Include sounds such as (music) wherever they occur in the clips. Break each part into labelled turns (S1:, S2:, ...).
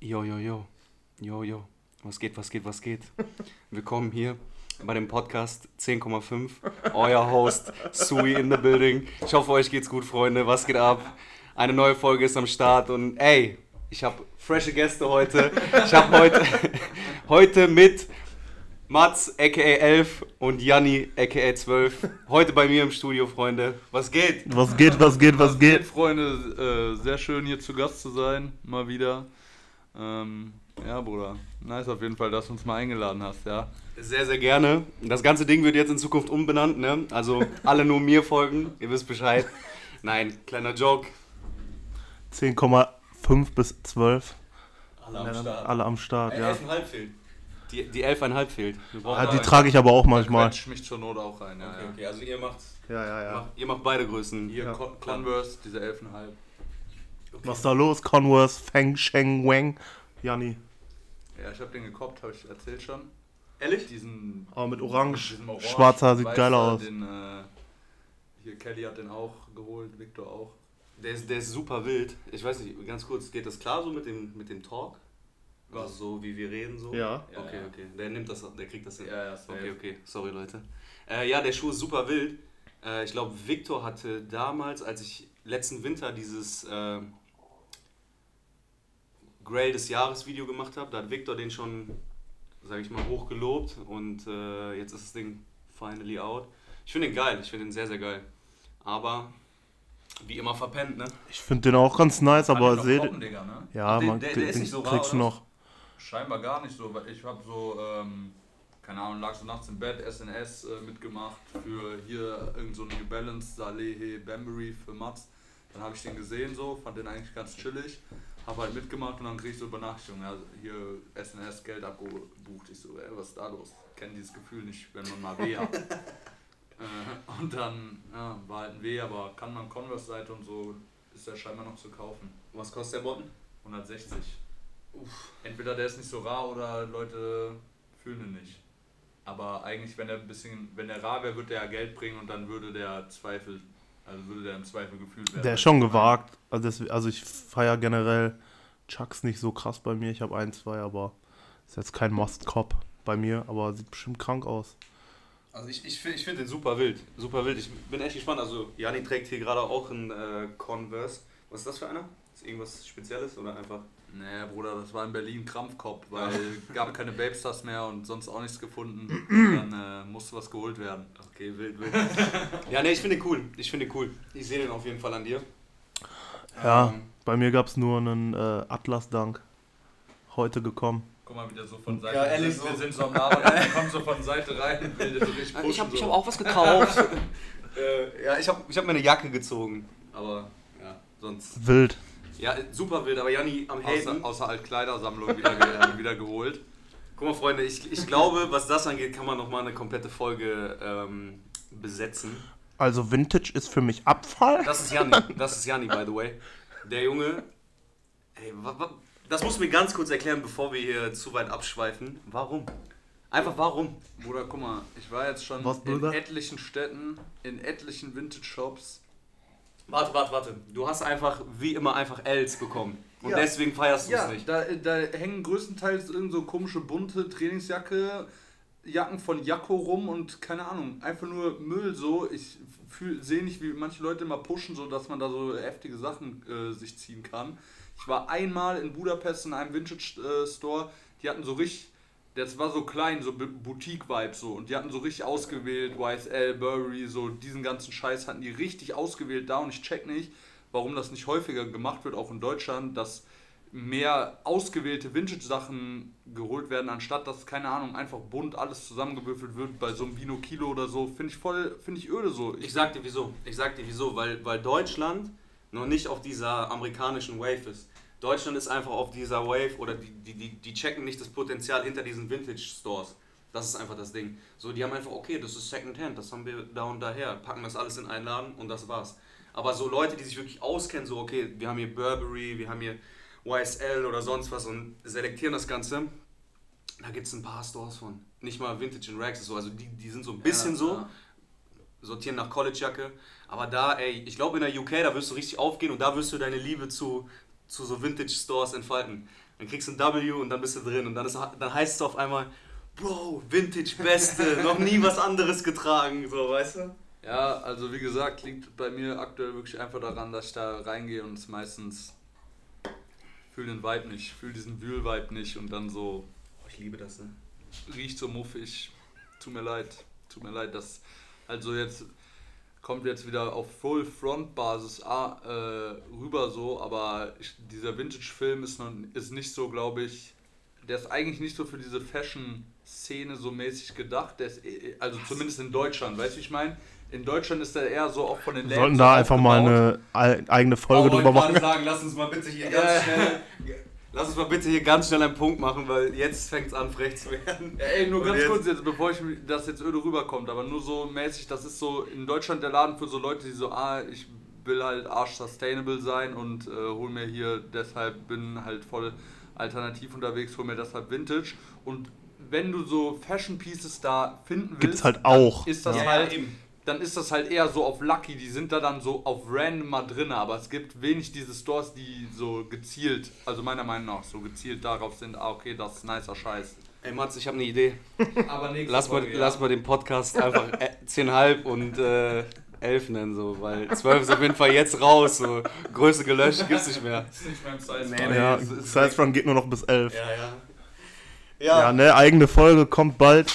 S1: Jo, jo, jo. Jo, jo. Was geht, was geht, was geht? Willkommen hier bei dem Podcast 10,5. Euer Host, Sui in the building. Ich hoffe, euch geht's gut, Freunde. Was geht ab? Eine neue Folge ist am Start und ey, ich habe frische Gäste heute. Ich habe heute, (laughs) heute mit Mats, aka 11 und Janni, aka 12. Heute bei mir im Studio, Freunde. Was geht?
S2: Was geht, was geht, was geht?
S3: Freunde, äh, sehr schön hier zu Gast zu sein, mal wieder. Ähm, ja, Bruder, nice auf jeden Fall, dass du uns mal eingeladen hast, ja.
S1: Sehr, sehr gerne. Das ganze Ding wird jetzt in Zukunft umbenannt, ne? Also alle nur mir folgen, ihr wisst Bescheid. Nein, kleiner Joke.
S2: 10,5 bis 12.
S1: Alle am Start.
S2: Alle am Start,
S1: Äh,
S2: ja.
S1: 11,5 fehlt. Die, die 11,5 fehlt.
S2: Ah, die trage ich aber auch manchmal.
S3: Quetsch mich zur Not auch rein, ja.
S1: Okay,
S3: ja.
S1: okay, also ihr macht,
S2: Ja, ja,
S1: macht, ihr macht beide Größen.
S3: Hier
S2: Ja.
S3: Con Converse, diese 11,5.
S2: Was ist da los? Converse, Feng, Sheng, Wang. Janni.
S3: Ja, ich habe den gekoppt, habe ich erzählt schon.
S1: Ehrlich?
S3: Diesen
S2: Aber mit Orange.
S3: Orange,
S2: Schwarzer sieht geil aus.
S3: Den, äh, hier Kelly hat den auch geholt, Victor auch.
S1: Der ist, der ist super wild. Ich weiß nicht, ganz kurz, geht das klar so mit dem, mit dem Talk?
S3: Was?
S1: Also so wie wir reden so?
S2: Ja.
S3: Ja,
S1: Okay, okay. Der nimmt das, der kriegt das hin.
S3: Ja, ja, safe.
S1: Okay, okay. Sorry, Leute. Äh, ja, der Schuh ist super wild. Äh, ich glaube, Victor hatte damals, als ich letzten Winter dieses äh, Grail des Jahres Video gemacht habe, da hat Victor den schon, sage ich mal, hoch gelobt und äh, jetzt ist das Ding finally out. Ich finde den geil, ich finde den sehr, sehr geil. Aber wie immer verpennt, ne?
S2: Ich finde den auch ganz nice,
S3: Kann
S2: aber seht.
S3: ne?
S2: Ja,
S1: Den-
S2: man,
S1: der- der
S2: den,
S1: ist
S2: den
S1: nicht so rar,
S2: kriegst du noch.
S3: Scheinbar gar nicht so, weil ich habe so, ähm, keine Ahnung, lag so nachts im Bett, SNS äh, mitgemacht für hier irgend so New Balance, Salehe, Bambury für Mats. Dann habe ich den gesehen so, fand den eigentlich ganz chillig, habe halt mitgemacht und dann krieg ich so Benachrichtigungen, ja, hier SNS Geld abgebucht. Ich so, ey, was ist da los? Kenn dieses Gefühl nicht, wenn man mal weh hat. (laughs) äh, und dann ja, war halt ein Weh, aber kann man Converse-Seite und so, ist der scheinbar noch zu kaufen.
S1: Was kostet der Botten?
S3: 160. Entweder der ist nicht so rar oder Leute fühlen ihn nicht. Aber eigentlich, wenn er ein bisschen, wenn der rar wäre, würde der ja Geld bringen und dann würde der Zweifel, also würde der im Zweifel gefühlt werden.
S2: Der ist schon gewagt. Also, das, also ich feiere generell Chucks nicht so krass bei mir. Ich habe ein, zwei, aber ist jetzt kein Must-Cop bei mir, aber sieht bestimmt krank aus.
S1: Also ich, ich finde ich find den super wild. Super wild. Ich bin echt gespannt. Also Jani trägt hier gerade auch einen äh, Converse. Was ist das für einer? Ist irgendwas Spezielles oder einfach?
S3: Nee, Bruder, das war in Berlin Krampfkopf, weil (laughs) gab keine Babestars mehr und sonst auch nichts gefunden. (clears throat) dann äh, musste was geholt werden.
S1: Okay, wild, wild. (laughs) ja, nee, ich finde den cool. Ich finde den cool. Ich sehe den auf jeden Fall an dir.
S2: Ja,
S1: Ähm,
S2: bei mir gab es nur einen äh, Atlas-Dank. Heute gekommen.
S3: Guck mal, wieder so von Seite.
S1: Ja, ehrlich
S3: wir,
S1: so.
S3: wir sind so am Labern, (laughs) kommen so von Seite rein. will so richtig pushen,
S1: ich habe ich
S3: so.
S1: hab auch was gekauft. äh, ja, ich habe ich hab mir eine Jacke gezogen. Aber ja, sonst.
S2: Wild.
S1: Ja, super wild. Aber Jani am
S3: Außer,
S1: Haten.
S3: außer Altkleidersammlung wieder, ge- (laughs) wieder geholt.
S1: Guck mal, Freunde, ich, ich glaube, was das angeht, kann man nochmal eine komplette Folge ähm, besetzen.
S2: Also Vintage ist für mich Abfall.
S1: Das ist Janni, das ist Janni, by the way. Der Junge, ey, wa, wa, das musst du mir ganz kurz erklären, bevor wir hier zu weit abschweifen. Warum? Einfach warum?
S3: Bruder, guck mal, ich war jetzt schon
S2: Was,
S3: in etlichen Städten, in etlichen Vintage-Shops.
S1: Warte, warte, warte. Du hast einfach, wie immer, einfach Ls bekommen. Und
S3: Ja.
S1: deswegen feierst du es
S3: Ja,
S1: nicht.
S3: da, da hängen größtenteils irgend so komische bunte Trainingsjacke, Jacken von Jakko rum und keine Ahnung, einfach nur Müll so. Ich sehe nicht, wie manche Leute immer pushen, so dass man da so heftige Sachen äh, sich ziehen kann. Ich war einmal in Budapest in einem Vintage-Store, die hatten so richtig, das war so klein, so Boutique-Vibe so und die hatten so richtig ausgewählt, YSL, Burberry, so diesen ganzen Scheiß hatten die richtig ausgewählt da und ich check nicht, warum das nicht häufiger gemacht wird, auch in Deutschland, dass mehr ausgewählte Vintage-Sachen geholt werden, anstatt dass, keine Ahnung, einfach bunt alles zusammengewürfelt wird bei so einem Vino Kilo oder so. Finde ich voll, finde ich öde so.
S1: Ich sag dir wieso. Ich sag dir wieso, weil, weil Deutschland noch nicht auf dieser amerikanischen Wave ist. Deutschland ist einfach auf dieser Wave oder die, die, die, die checken nicht das Potenzial hinter diesen Vintage-Stores. Das ist einfach das Ding. So, die haben einfach, okay, das ist Secondhand, das haben wir da und daher, packen das alles in einen Laden und das war's. Aber so Leute, die sich wirklich auskennen, so, okay, wir haben hier Burberry, wir haben hier YSL oder sonst was und selektieren das Ganze, da gibt es ein paar Stores von. Nicht mal Vintage and Rags, so, also die, die sind so ein bisschen so,
S3: Ja.
S1: sortieren nach Collegejacke. Aber da, ey, ich glaube in der UK, da wirst du richtig aufgehen und da wirst du deine Liebe zu, zu so Vintage-Stores entfalten. Dann kriegst du ein W und dann bist du drin. Und dann, ist, dann heißt es auf einmal, Bro, Vintage Beste, (laughs) noch nie was anderes getragen, so, weißt du?
S3: Ja, also wie gesagt, liegt bei mir aktuell wirklich einfach daran, dass ich da reingehe und es meistens fühle den Vibe nicht, fühle diesen Wühl-Vibe nicht und dann so
S1: Oh, ich liebe das, ne?
S3: riecht so muffig. Tut mir leid, tut mir leid, dass also jetzt kommt jetzt wieder auf Full Front Basis ah, äh, rüber so, aber ich, dieser Vintage Film ist noch, ist nicht so, glaube ich, der ist eigentlich nicht so für diese Fashion Szene so mäßig gedacht, der ist, eh- also zumindest in Deutschland, weißt du, wie ich meine? In Deutschland ist der eher so auch von den
S2: Wir sollten da einfach mal
S3: aufgebaut.
S2: eine ei- eigene Folge
S1: Oh, wollte
S2: drüber machen.
S1: sagen, lass uns mal bitte hier ganz schnell. (laughs) Lass uns mal bitte hier ganz schnell einen Punkt machen, weil jetzt fängt es an, frech zu werden.
S3: Ja, ey, nur
S1: Und
S3: ganz
S1: jetzt-
S3: kurz jetzt, bevor ich das jetzt öde rüberkommt, aber nur so mäßig, das ist so in Deutschland der Laden für so Leute, die so, ah, ich will halt arsch sustainable sein und äh, hol mir hier deshalb, bin halt voll alternativ unterwegs, hol mir deshalb Vintage und wenn du so Fashion Pieces da finden willst,
S2: Gibt's halt auch.
S3: ist das
S1: Ja, ja,
S3: halt
S1: eben.
S3: Dann ist das halt eher so auf Lucky, die sind da dann so auf random mal drin, aber es gibt wenig diese Stores, die so gezielt, also meiner Meinung nach, so gezielt darauf sind, ah okay, das ist nicer Scheiß.
S1: Ey Mats, ich habe eine Idee. (laughs)
S3: Aber nächste
S1: Lass mal,
S3: Folge, ja.
S1: lass mal den Podcast einfach äh, 10,5 und äh, 11 nennen, so, weil 12 ist auf jeden Fall jetzt raus. So. Größe gelöscht gibt's nicht mehr.
S3: Das ist nicht mein Size.
S1: Nee, nee.
S2: Ja,
S1: es
S2: Size Run geht nur noch bis 11.
S1: Ja, ja.
S2: Ja,
S1: Ja,
S2: ne, eigene Folge kommt bald.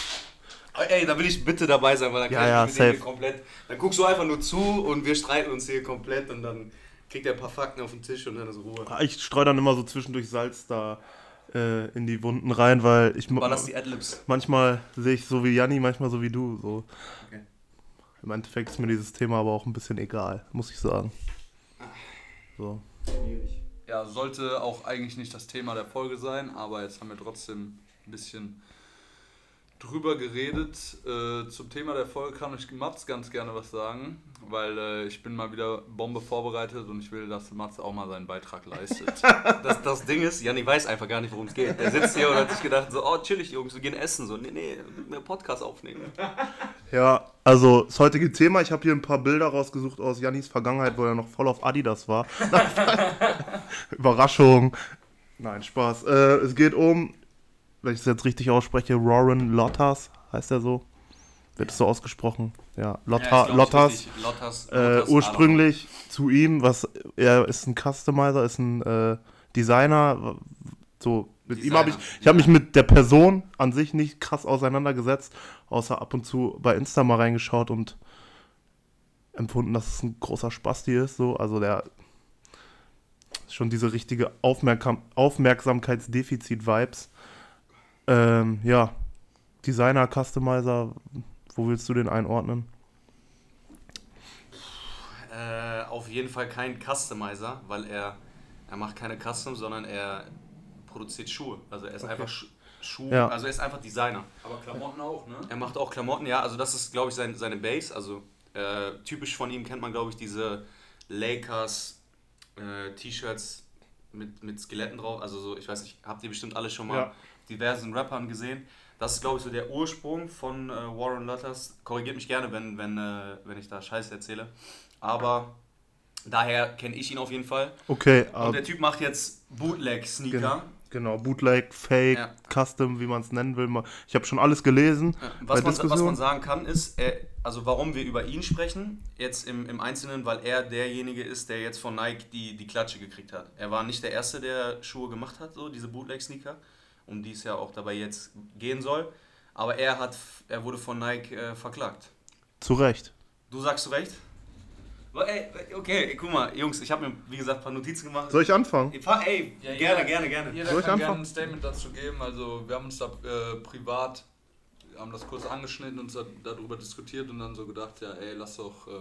S1: Ey, da will ich bitte dabei sein, weil dann
S2: Ja,
S1: kann
S2: ja,
S1: ich dem hier komplett. Dann guckst du einfach nur zu und wir streiten uns hier komplett und dann kriegt er ein paar Fakten auf den Tisch und dann ist Ruhe.
S2: Ich streue dann immer so zwischendurch Salz da äh, in die Wunden rein, weil ich
S1: War das die Adlibs?
S2: manchmal sehe ich so wie Janni, manchmal so wie du. So.
S1: Okay.
S2: Im Endeffekt ist mir dieses Thema aber auch ein bisschen egal, muss ich sagen. So.
S3: Ja, sollte auch eigentlich nicht das Thema der Folge sein, aber jetzt haben wir trotzdem ein bisschen drüber geredet. Äh, zum Thema der Folge kann ich Mats ganz gerne was sagen, weil äh, ich bin mal wieder Bombe vorbereitet und ich will, dass Mats auch mal seinen Beitrag leistet. (laughs)
S1: Das, das Ding ist, Janni weiß einfach gar nicht, worum es geht. Der sitzt hier und hat sich gedacht, so, oh, chillig, Jungs, wir gehen essen. So, nee, nee, wir Podcast aufnehmen.
S2: Ja, also das heutige Thema, ich habe hier ein paar Bilder rausgesucht aus Jannis Vergangenheit, wo er noch voll auf Adidas war. (laughs) Überraschung. Nein, Spaß. Äh, es geht um, wenn ich es jetzt richtig ausspreche, Warren Lottas, heißt er so? Wird es so ausgesprochen? Ja, Lotta, Lottas.
S1: Lottas.
S2: Äh, ursprünglich zu ihm, was er ist ein Customizer, ist ein äh, Designer. So mit ihm habe ich,
S1: Designer,
S2: ich habe
S1: ja.
S2: mich mit der Person an sich nicht krass auseinandergesetzt, außer ab und zu bei Insta mal reingeschaut und empfunden, dass es ein großer Spasti ist. So, also der ist schon diese richtige Aufmerksam Aufmerksamkeitsdefizit-Vibes. Ähm, ja, Designer, Customizer, wo willst du den einordnen?
S1: Äh, auf jeden Fall kein Customizer, weil er, er macht keine Custom, sondern er produziert Schuhe. Also er ist einfach Schu Schuh,
S2: Ja.
S1: also er ist einfach Designer.
S3: Aber Klamotten auch, ne?
S1: Er macht auch Klamotten, ja, also das ist, glaube ich, sein, seine Base. Also äh, typisch von ihm kennt man, glaube ich, diese Lakers äh, T-Shirts mit, mit Skeletten drauf. Also so, ich weiß nicht, habt ihr bestimmt alle schon mal
S2: Ja.
S1: Diversen Rappern gesehen. Das ist, glaube ich, so der Ursprung von äh, Warren Lutters. Korrigiert mich gerne, wenn, wenn, äh, wenn ich da Scheiße erzähle. Aber daher kenne ich ihn auf jeden Fall.
S2: Okay,
S1: Und
S2: äh,
S1: der Typ macht jetzt Bootleg-Sneaker.
S2: Genau, genau, Bootleg, Fake,
S1: Ja.
S2: Custom, wie man es nennen will. Ich habe schon alles gelesen.
S1: Ja, Was man, was man sagen kann, ist, er, also warum wir über ihn sprechen, jetzt im, im Einzelnen, weil er derjenige ist, der jetzt von Nike die, die Klatsche gekriegt hat. Er war nicht der Erste, der Schuhe gemacht hat, so diese Bootleg-Sneaker, um die es ja auch dabei jetzt gehen soll. Aber er, hat, er wurde von Nike äh, verklagt.
S2: Zu Recht.
S1: Du sagst zu Recht? Ey, okay, guck mal, Jungs, ich habe mir, wie gesagt, ein paar Notizen gemacht.
S2: Soll ich anfangen?
S1: Ey,
S3: Ja,
S1: gerne,
S3: jeder-
S1: gerne, gerne.
S3: Jeder
S2: Soll ich
S3: kann gerne
S2: anfangen?
S3: ein Statement dazu geben. Also wir haben uns da äh, privat, wir haben das kurz angeschnitten und da, darüber diskutiert und dann so gedacht, ja ey, lass doch, äh,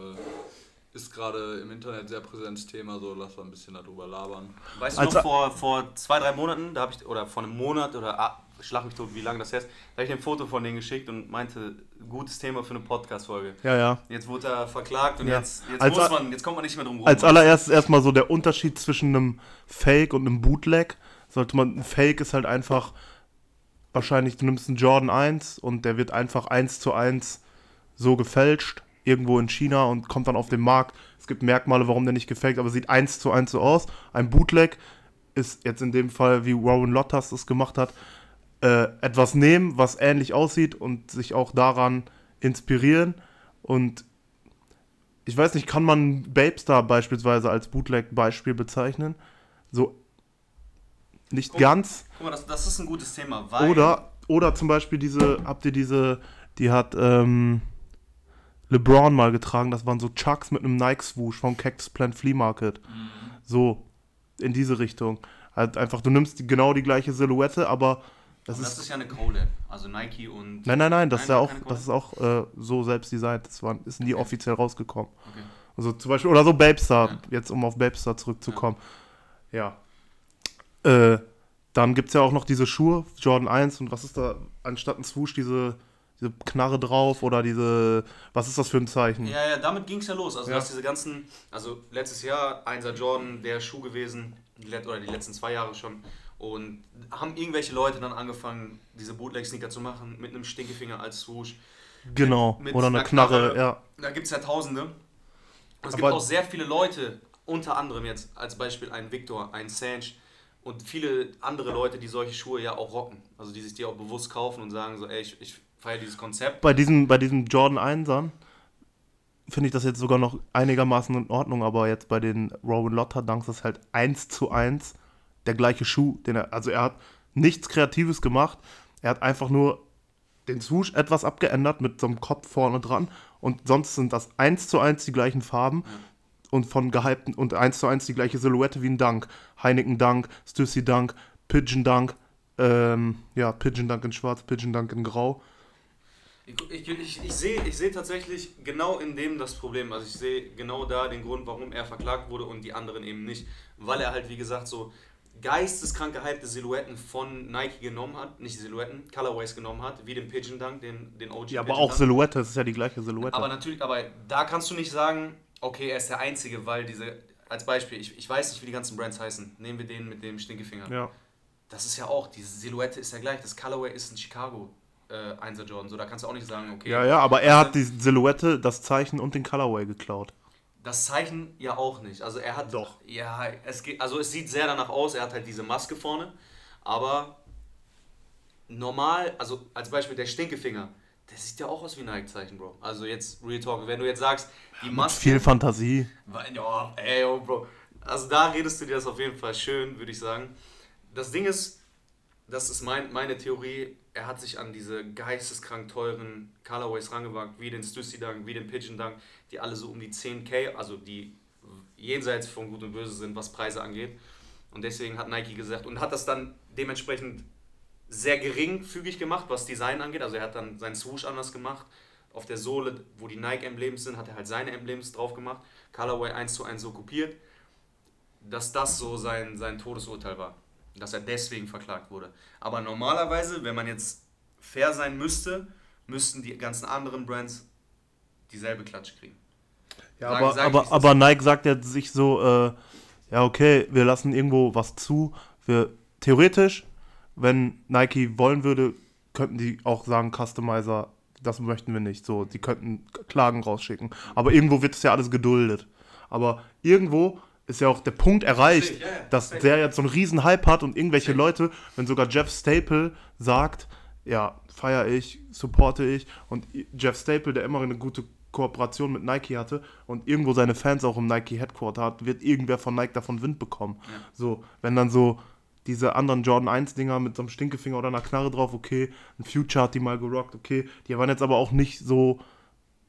S3: ist gerade im Internet sehr präsentes Thema, so lass mal ein bisschen darüber labern.
S1: Weißt du
S2: Also-
S1: noch, vor, vor zwei, drei Monaten, da habe ich, oder vor einem Monat, oder ah, schlag mich tot, wie lange das her ist, da habe ich ein Foto von denen geschickt und meinte, gutes Thema für eine Podcast-Folge.
S2: Ja, ja.
S1: Jetzt wurde er verklagt und
S2: Ja.
S1: jetzt, jetzt,
S2: Als
S1: muss man, jetzt kommt man nicht mehr drum rum.
S2: Als allererstes erstmal so der Unterschied zwischen einem Fake und einem Bootleg. Sollte man, ein Fake ist halt einfach, wahrscheinlich, du nimmst einen Jordan 1 und der wird einfach eins zu eins so gefälscht, irgendwo in China und kommt dann auf den Markt. Es gibt Merkmale, warum der nicht gefaked, aber sieht eins zu eins so aus. Ein Bootleg ist jetzt in dem Fall, wie Warren Lottas es gemacht hat, äh, etwas nehmen, was ähnlich aussieht und sich auch daran inspirieren. Und ich weiß nicht, kann man Babestar beispielsweise als Bootleg-Beispiel bezeichnen? So nicht
S1: Guck-
S2: ganz.
S1: Guck mal, das, das ist ein gutes Thema, weil.
S2: Oder, oder zum Beispiel diese, habt ihr diese, die hat ähm, LeBron mal getragen, das waren so Chucks mit einem Nike-Swoosh vom Cactus Plant Flea Market.
S1: Mhm.
S2: So, in diese Richtung. Halt einfach, du nimmst die, genau die gleiche Silhouette, aber das
S1: das
S2: ist.
S1: ist ja eine Collab. Also Nike und.
S2: Nein, nein, nein, das
S1: Nein,
S2: ist ja auch, das ist auch äh, so selbst designt. Das war, ist nie
S1: Okay.
S2: offiziell rausgekommen.
S1: Okay.
S2: Also zum Beispiel, oder so Babestar,
S1: Ja.
S2: jetzt um auf Babestar zurückzukommen. Ja. Äh, dann gibt es ja auch noch diese Schuhe, Jordan 1 und was ist da, anstatt ein Swoosh, diese, diese Knarre drauf oder diese, was ist das für ein Zeichen?
S1: Ja, ja, damit ging es ja los. Also,
S2: Ja.
S1: dass diese ganzen, also letztes Jahr 1er Jordan, der Schuh gewesen, oder die letzten zwei Jahre schon. Und haben irgendwelche Leute dann angefangen, diese Bootleg-Sneaker zu machen, mit einem Stinkefinger als Swoosh.
S2: Genau,
S1: mit
S2: oder eine
S1: einer
S2: Knarre,
S1: Knarre.
S2: ja.
S1: Da gibt es ja Tausende. Es
S2: Aber-
S1: gibt auch sehr viele Leute, unter anderem jetzt als Beispiel ein Victor, ein Sanch und viele andere Leute, die solche Schuhe ja auch rocken. Also die sich die auch bewusst kaufen und sagen so, ey, ich, ich feiere dieses Konzept.
S2: Bei diesem, bei diesem Jordan 1ern finde ich das jetzt sogar noch einigermaßen in Ordnung, aber jetzt bei den Rowan Lotter Dunks ist halt eins zu eins der gleiche Schuh, den er, also er hat nichts Kreatives gemacht, er hat einfach nur den Swoosh etwas abgeändert mit so einem Kopf vorne dran und sonst sind das eins zu eins die gleichen Farben und von gehypten und eins zu eins die gleiche Silhouette wie ein Dunk. Heineken Dunk, Stussy Dunk, Pigeon Dunk, ähm, ja, Pigeon Dunk in schwarz, Pigeon Dunk in grau.
S1: Ich, ich, ich, sehe ich seh tatsächlich genau in dem das Problem. Also ich sehe genau da den Grund, warum er verklagt wurde und die anderen eben nicht. Weil er halt, wie gesagt, so geisteskrank gehypte Silhouetten von Nike genommen hat, nicht Silhouetten, Colorways genommen hat, wie den Pigeon Dunk, den, den OG
S2: Ja, aber
S1: Pigeon
S2: auch
S1: Dunk.
S2: Silhouette, es ist ja die gleiche Silhouette.
S1: Aber natürlich, aber da kannst du nicht sagen, okay, er ist der Einzige, weil diese, als Beispiel, ich, ich weiß nicht, wie die ganzen Brands heißen. Nehmen wir den mit dem Stinkefinger.
S2: ja.
S1: Das ist ja auch, diese Silhouette ist ja gleich. Das Colorway ist ein Chicago äh, 1er Jordan. So, da kannst du auch nicht sagen, okay.
S2: ja, ja, aber er hat die Silhouette, das Zeichen und den Colorway geklaut.
S1: Das Zeichen ja auch nicht. Also er hat.
S2: Doch.
S1: Ja, es geht, also es sieht sehr danach aus, er hat halt diese Maske vorne, aber normal, also als Beispiel der Stinkefinger, der sieht ja auch aus wie ein Nike-Zeichen, Bro. Also jetzt Real Talk, wenn du jetzt sagst, die
S2: Mit
S1: Maske.
S2: viel Fantasie.
S1: Weil- Ja, ey, oh, Bro. Also da redest du dir das auf jeden Fall schön, würde ich sagen. Das Ding ist, das ist mein, meine Theorie, er hat sich an diese geisteskrank teuren Colorways rangewagt, wie den Stussy Dunk, wie den Pigeon Dunk, die alle so um die 10k, also die jenseits von Gut und Böse sind, was Preise angeht. Und deswegen hat Nike gesagt und hat das dann dementsprechend sehr geringfügig gemacht, was Design angeht. Also er hat dann seinen Swoosh anders gemacht. Auf der Sohle, wo die Nike-Emblems sind, hat er halt seine Emblems drauf gemacht. Colorway 1 zu 1 so kopiert. Dass das so sein, sein Todesurteil war. Dass er deswegen verklagt wurde. Aber normalerweise, wenn man jetzt fair sein müsste, müssten die ganzen anderen Brands dieselbe Klatsche kriegen.
S2: Ja,
S1: Sagen-
S2: aber, aber,
S1: es
S2: aber Nike sagt jetzt sich so, äh, ja, okay, wir lassen irgendwo was zu. Wir, theoretisch, wenn Nike wollen würde, könnten die auch sagen, Customizer, das möchten wir nicht. So, die könnten Klagen rausschicken. Aber irgendwo wird es ja alles geduldet. Aber irgendwo ist ja auch der Punkt erreicht,
S1: ja, ja,
S2: dass der jetzt so einen riesen Hype hat und irgendwelche. Leute, wenn sogar Jeff Staple sagt, ja, feiere ich, supporte ich und Jeff Staple, der immer eine gute Kooperation mit Nike hatte und irgendwo seine Fans auch im Nike Headquarter hat, wird irgendwer von Nike davon Wind bekommen.
S1: Ja.
S2: So, wenn dann so diese anderen Jordan 1 Dinger mit so einem Stinkefinger oder einer Knarre drauf, okay, ein Future hat die mal gerockt, okay, die waren jetzt aber auch nicht so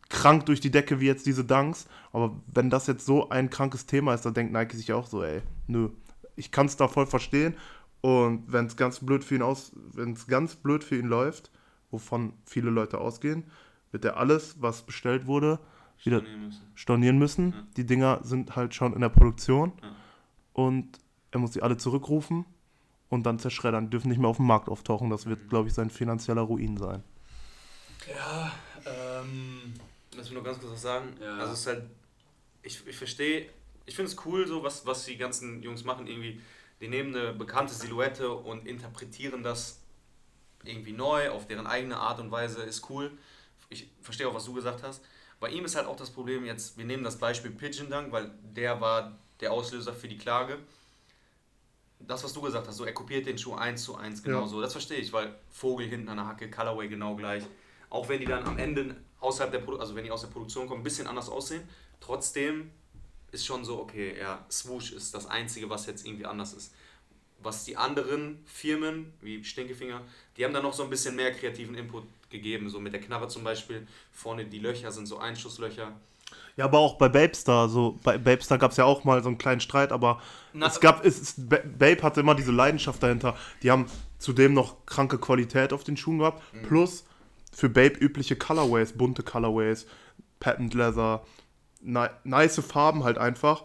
S2: krank durch die Decke wie jetzt diese Dunks, aber wenn das jetzt so ein krankes Thema ist, dann denkt Nike sich auch so, ey, nö, ich kann es da voll verstehen und wenn es ganz blöd für ihn aus, wenn es ganz blöd für ihn läuft, wovon viele Leute ausgehen, wird er alles, was bestellt wurde, wieder
S1: Stornieren müssen.
S2: stornieren müssen.
S1: Ja.
S2: Die Dinger sind halt schon in der Produktion
S1: Ja.
S2: und er muss die alle zurückrufen und dann zerschreddern. Die dürfen nicht mehr auf dem Markt auftauchen. Das wird, glaube ich, sein finanzieller Ruin sein.
S3: Ja, ähm.
S1: Lass mich nur ganz kurz was sagen.
S3: Ja.
S1: Also es ist halt, ich, ich verstehe, ich finde es cool, so was, was die ganzen Jungs machen, irgendwie, die nehmen eine bekannte Silhouette und interpretieren das irgendwie neu, auf deren eigene Art und Weise, ist cool. Ich verstehe auch, was du gesagt hast. Bei ihm ist halt auch das Problem jetzt, wir nehmen das Beispiel Pigeon Dunk, weil der war der Auslöser für die Klage. das, was du gesagt hast, so er kopiert den Schuh 1 zu 1 genau
S2: Ja.
S1: so. Das verstehe ich, weil Vogel hinten an der Hacke, Colorway genau gleich. Auch wenn die dann am Ende außerhalb der Produ also wenn die aus der Produktion kommen, ein bisschen anders aussehen, trotzdem ist schon so, okay, ja, Swoosh ist das Einzige, was jetzt irgendwie anders ist. Was die anderen Firmen, wie Stinkefinger, die haben da noch so ein bisschen mehr kreativen Input gegeben. So mit der Knarre zum Beispiel, vorne die Löcher sind so Einschusslöcher.
S2: Ja, aber auch bei Babestar, so bei Babestar gab es ja auch mal so einen kleinen Streit, aber
S1: Na-
S2: es gab, es, es, Ba- Babe hatte immer diese Leidenschaft dahinter. Die haben zudem noch kranke Qualität auf den Schuhen gehabt, plus für Babe übliche Colorways, bunte Colorways, Patent Leather, ni nice Farben halt einfach.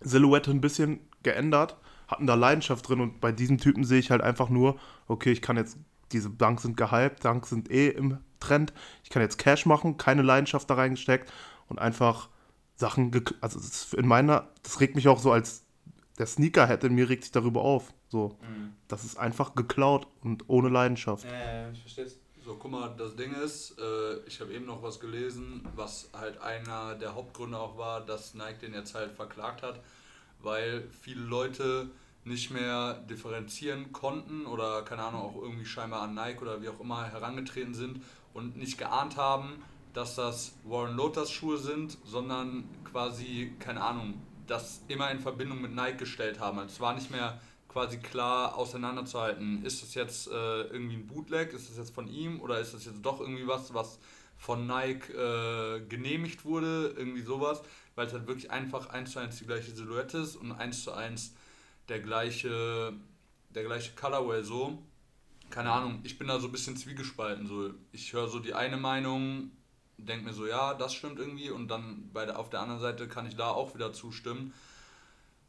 S2: Silhouette ein bisschen geändert, hatten da Leidenschaft drin und bei diesem Typen sehe ich halt einfach nur, okay, ich kann jetzt, diese Danks sind gehypt, Danks sind eh im Trend, ich kann jetzt Cash machen, keine Leidenschaft da reingesteckt und einfach Sachen, also in meiner, das regt mich auch so als der Sneakerhead in mir regt sich darüber auf, so, das ist einfach geklaut und ohne Leidenschaft.
S1: Ja, ich verstehe es.
S3: So, guck mal, das Ding ist, äh, ich habe eben noch was gelesen, was halt einer der Hauptgründe auch war, dass Nike den jetzt halt verklagt hat, weil viele Leute nicht mehr differenzieren konnten oder keine Ahnung, auch irgendwie scheinbar an Nike oder wie auch immer herangetreten sind und nicht geahnt haben, dass das Warren Lotus Schuhe sind, sondern quasi, keine Ahnung, das immer in Verbindung mit Nike gestellt haben. Also es war nicht mehr quasi klar auseinanderzuhalten. Ist das jetzt äh, irgendwie ein Bootleg? Ist das jetzt von ihm? Oder ist das jetzt doch irgendwie was, was von Nike äh, genehmigt wurde? Irgendwie sowas. Weil es halt wirklich einfach eins zu eins die gleiche Silhouette ist und eins zu eins der gleiche, der gleiche Colorway so. Keine Ahnung, ich bin da so ein bisschen zwiegespalten. So. Ich höre so die eine Meinung, denke mir so, ja, das stimmt irgendwie und dann bei der, auf der anderen Seite kann ich da auch wieder zustimmen.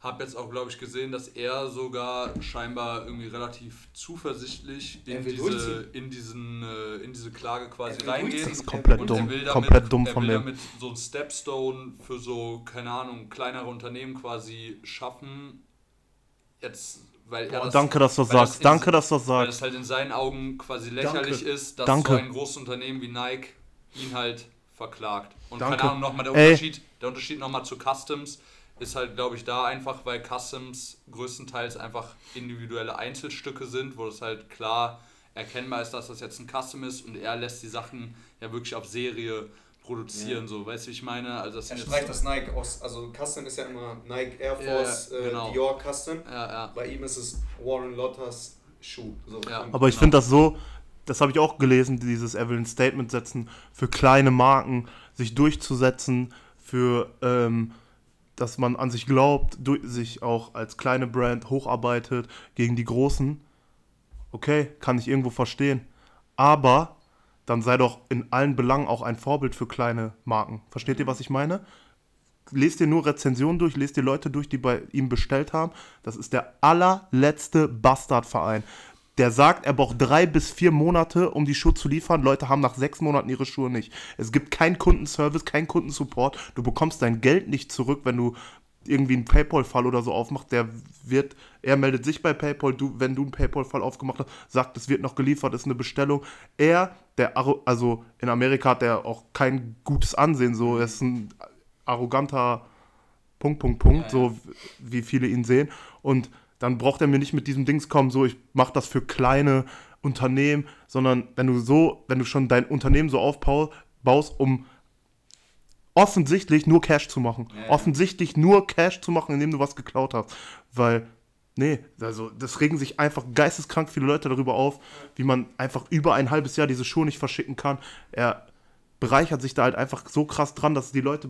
S3: Hab jetzt auch, glaube ich, gesehen, dass er sogar scheinbar irgendwie relativ zuversichtlich
S1: Er
S3: in
S1: will
S3: diese, in, diesen, äh, in diese Klage quasi
S1: Er will
S3: reingeht.
S2: Das ist komplett
S3: Und
S2: dumm,
S3: er will damit,
S2: komplett dumm
S3: er
S2: von
S3: will
S2: dem.
S3: damit so ein Stepstone für so, keine Ahnung, kleinere Unternehmen quasi schaffen. Jetzt, weil er
S2: Boah,
S3: das,
S2: danke, dass du das
S3: weil
S2: sagst,
S3: in-
S2: danke, dass du das
S3: Weil
S2: sagst.
S3: es halt in seinen Augen quasi lächerlich
S2: Danke.
S3: ist, dass
S2: Danke.
S3: so ein großes Unternehmen wie Nike ihn halt verklagt. Und
S2: Danke.
S3: keine Ahnung, nochmal der
S2: Ey.
S3: Unterschied, der Unterschied nochmal zu Customs ist halt, glaube ich, da einfach, weil Customs größtenteils einfach individuelle Einzelstücke sind, wo es halt klar erkennbar ist, dass das jetzt ein Custom ist und er lässt die Sachen ja wirklich auf Serie produzieren, so, weißt du, wie ich meine? Also das
S1: Er
S3: sind
S1: streicht das Nike aus, also Custom ist ja immer Nike Air
S3: Ja,
S1: Force,
S3: ja,
S1: äh,
S3: genau.
S1: Dior Custom.
S3: Ja, ja.
S1: Bei ihm ist es Warren Lotters Schuh. So.
S3: Ja.
S2: Aber ich
S3: Genau.
S2: finde das so, das habe ich auch gelesen, dieses ein Statement setzen, für kleine Marken sich durchzusetzen, für ähm, dass man an sich glaubt, sich auch als kleine Brand hocharbeitet gegen die Großen. Okay, kann ich irgendwo verstehen. Aber dann sei doch in allen Belangen auch ein Vorbild für kleine Marken. Versteht ihr, was ich meine? lest dir nur Rezensionen durch, lest dir Leute durch, die bei ihm bestellt haben. Das ist der allerletzte Bastardverein. Der sagt, er braucht drei bis vier Monate, um die Schuhe zu liefern. Leute haben nach sechs Monaten ihre Schuhe nicht. Es gibt keinen Kundenservice, keinen Kundensupport. Du bekommst dein Geld nicht zurück, wenn du irgendwie einen PayPal-Fall oder so aufmachst. Der wird, er meldet sich bei PayPal, du, wenn du einen PayPal-Fall aufgemacht hast, sagt, es wird noch geliefert, ist eine Bestellung. Er, der, also in Amerika hat er auch kein gutes Ansehen, so, er ist ein arroganter Punkt, Punkt, Punkt,
S1: Ja,
S2: so wie viele ihn sehen. Und dann braucht er mir nicht mit diesem Dings kommen, so ich mache das für kleine Unternehmen, sondern wenn du so, wenn du schon dein Unternehmen so aufbaust, um offensichtlich nur Cash zu machen.
S1: Ja.
S2: Offensichtlich nur Cash zu machen, indem du was geklaut hast. Weil, nee, also das regen sich einfach geisteskrank viele Leute darüber auf, wie man einfach über ein halbes Jahr diese Schuhe nicht verschicken kann. Er bereichert sich da halt einfach so krass dran, dass die Leute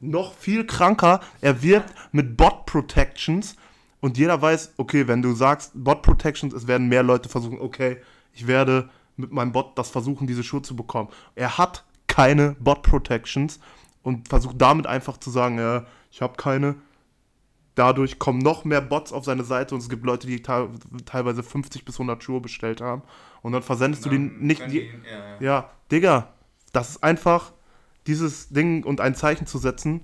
S2: noch viel kranker, er wirbt mit Bot Protections und jeder weiß, okay, wenn du sagst Bot Protections, es werden mehr Leute versuchen, okay, ich werde mit meinem Bot das versuchen, diese Schuhe zu bekommen. Er hat keine Bot Protections und versucht damit einfach zu sagen, ja, ich habe keine. Dadurch kommen noch mehr Bots auf seine Seite und es gibt Leute, die te teilweise 50 bis 100 Schuhe bestellt haben und dann versendest du die nicht.
S1: Können
S2: Die,
S1: die- ja, ja.
S2: ja, Digga, das ist einfach, dieses Ding und ein Zeichen zu setzen,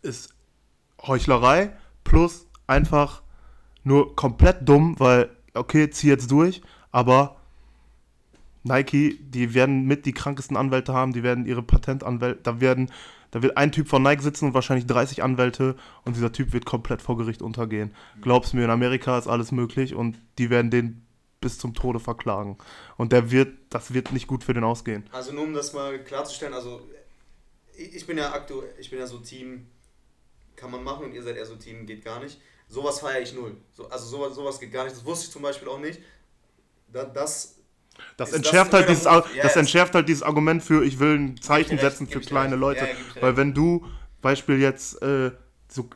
S2: ist Heuchlerei plus einfach nur komplett dumm, weil, okay, zieh jetzt durch, aber Nike, die werden mit die krankesten Anwälte haben, die werden ihre Patentanwälte, da werden, Da wird ein Typ von Nike sitzen und wahrscheinlich 30 Anwälte und dieser Typ wird komplett vor Gericht untergehen. Glaub's mir, in Amerika ist alles möglich und die werden den bis zum Tode verklagen. Und der wird, das wird nicht gut für den ausgehen.
S1: Also nur um das mal klarzustellen, also ich bin ja aktuell, ich bin ja so Team, kann man machen und ihr seid eher so Team, geht gar nicht. Sowas feiere ich null. So, also sowas, sowas geht gar nicht. Das wusste ich zum Beispiel auch nicht. Da, das
S2: Das entschärft,
S1: das
S2: halt dieses, Ar-?
S1: Ja,
S2: das entschärft halt dieses Argument für, ich will ein Zeichen setzen
S1: recht,
S2: für kleine
S1: recht.
S2: Leute.
S1: Ja,
S2: Weil wenn du, Beispiel jetzt, äh, so,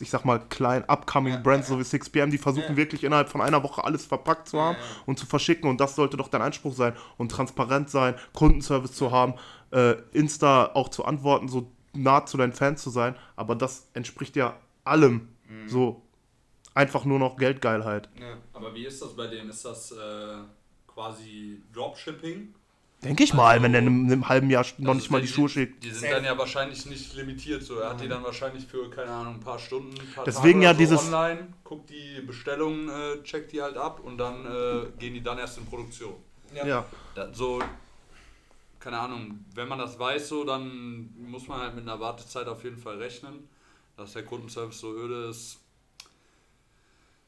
S2: ich sag mal, klein, upcoming
S1: Ja,
S2: Brands, so wie 6pm, die versuchen wirklich innerhalb von einer Woche alles verpackt zu haben und zu verschicken und das sollte doch dein Anspruch sein und transparent sein, Kundenservice zu haben, äh, Insta auch zu antworten, so nah zu deinen Fans zu sein, aber das entspricht ja allem,
S1: Mhm.
S2: so einfach nur noch Geldgeilheit.
S1: ja.
S3: Aber wie ist das bei denen? Ist das äh, quasi Dropshipping?
S2: Denke ich mal,
S3: Also-
S2: wenn er in einem, in einem halben Jahr noch
S3: Also
S2: nicht mal die
S3: die-
S2: Schuhe schickt.
S3: Die sind dann ja wahrscheinlich nicht limitiert. So. Er hat die dann wahrscheinlich für, keine Ahnung, ein paar Stunden, ein paar
S2: Deswegen
S3: Tage
S2: ja
S3: so
S2: dieses-
S3: online, guckt die Bestellungen, äh, checkt die halt ab und dann äh, gehen die dann erst in Produktion.
S2: Ja.
S3: Da, so, keine Ahnung, wenn man das weiß, so, dann muss man halt mit einer Wartezeit auf jeden Fall rechnen. Dass der Kundenservice so öde ist.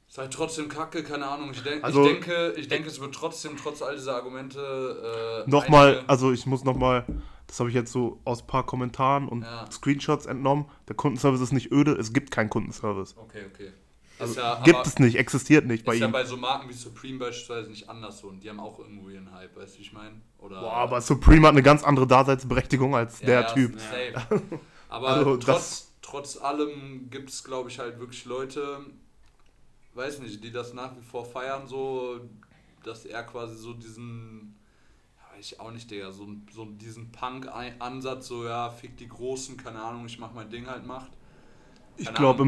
S3: Ist halt trotzdem kacke, keine Ahnung. Ich, denk,
S2: Also-
S3: ich, denke, ich denke, es wird trotzdem, trotz all dieser Argumente. Äh,
S2: Nochmal, also ich muss nochmal, das habe ich jetzt so aus ein paar Kommentaren und
S3: Ja.
S2: Screenshots entnommen. Der Kundenservice ist nicht öde, es gibt keinen Kundenservice.
S3: Okay, okay.
S2: Also,
S3: ja,
S2: gibt es nicht, existiert nicht bei
S3: ist ja
S2: ihm.
S3: bei so Marken wie Supreme beispielsweise nicht anders so und die haben auch irgendwo ihren Hype, weißt du, wie ich meine? Oder
S2: Boah, aber Supreme hat eine ganz andere Daseinsberechtigung als
S3: Ja,
S2: der
S3: ja,
S2: Typ.
S3: safe. Aber
S2: Also,
S3: trotz, trotz allem gibt es, glaube ich, halt wirklich Leute, weiß nicht, die das nach wie vor feiern, so, dass er quasi so diesen, ja, weiß ich auch nicht, Digga, so, so diesen Punk-Ansatz, so, ja, fick die Großen, keine Ahnung, ich mach mein Ding halt macht.
S2: Ich glaube,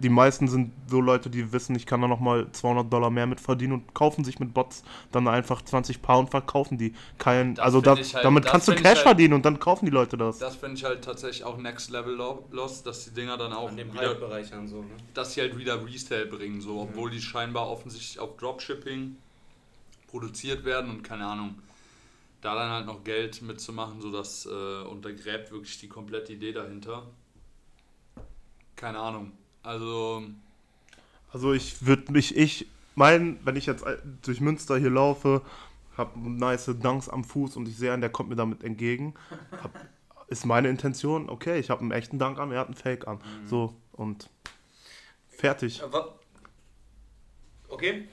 S2: die meisten sind so Leute, die wissen, ich kann da nochmal 200 Dollar mehr mit verdienen und kaufen sich mit Bots dann einfach 20 Pound, verkaufen die. Kein,
S3: Das
S2: also da,
S3: halt-
S2: damit
S3: das
S2: kannst du Cash
S3: halt-
S2: verdienen und dann kaufen die Leute das.
S3: Das finde ich halt tatsächlich auch Next Level Lo- Loss, dass die Dinger dann auch
S1: An dem
S3: wieder,
S1: Hype-Bereich an so, ne?
S3: dass sie halt wieder Resale bringen, so, obwohl die scheinbar offensichtlich auf Dropshipping produziert werden und keine Ahnung, da dann halt noch Geld mitzumachen, so das äh, untergräbt wirklich die komplette Idee dahinter. Keine Ahnung. Also,
S2: Also ich würde mich, ich mein, wenn ich jetzt durch Münster hier laufe, habe nice Dunks am Fuß und ich sehe einen, der kommt mir damit entgegen, hab, ist meine Intention, okay, ich habe einen echten Dank an, er hat einen Fake an. So, und fertig.
S1: Aber, okay,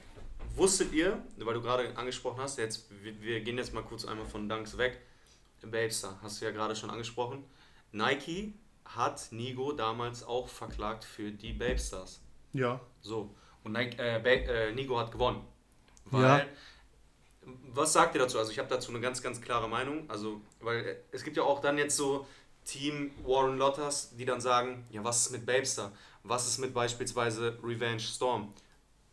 S1: wusstet ihr, weil du gerade angesprochen hast, jetzt, wir, wir gehen jetzt mal kurz einmal von Dunks weg. Babestar, hast du ja gerade schon angesprochen. Nike hat Nigo damals auch verklagt für die Babestars.
S2: Ja.
S1: So, und äh, äh, Nigo hat gewonnen. Weil,
S2: Ja.
S1: was sagt ihr dazu? Also ich habe dazu eine ganz, ganz klare Meinung. Also, weil äh, es gibt ja auch dann jetzt so Team Warren Lotters, die dann sagen, ja, was ist mit Babestar? Was ist mit beispielsweise Revenge Storm?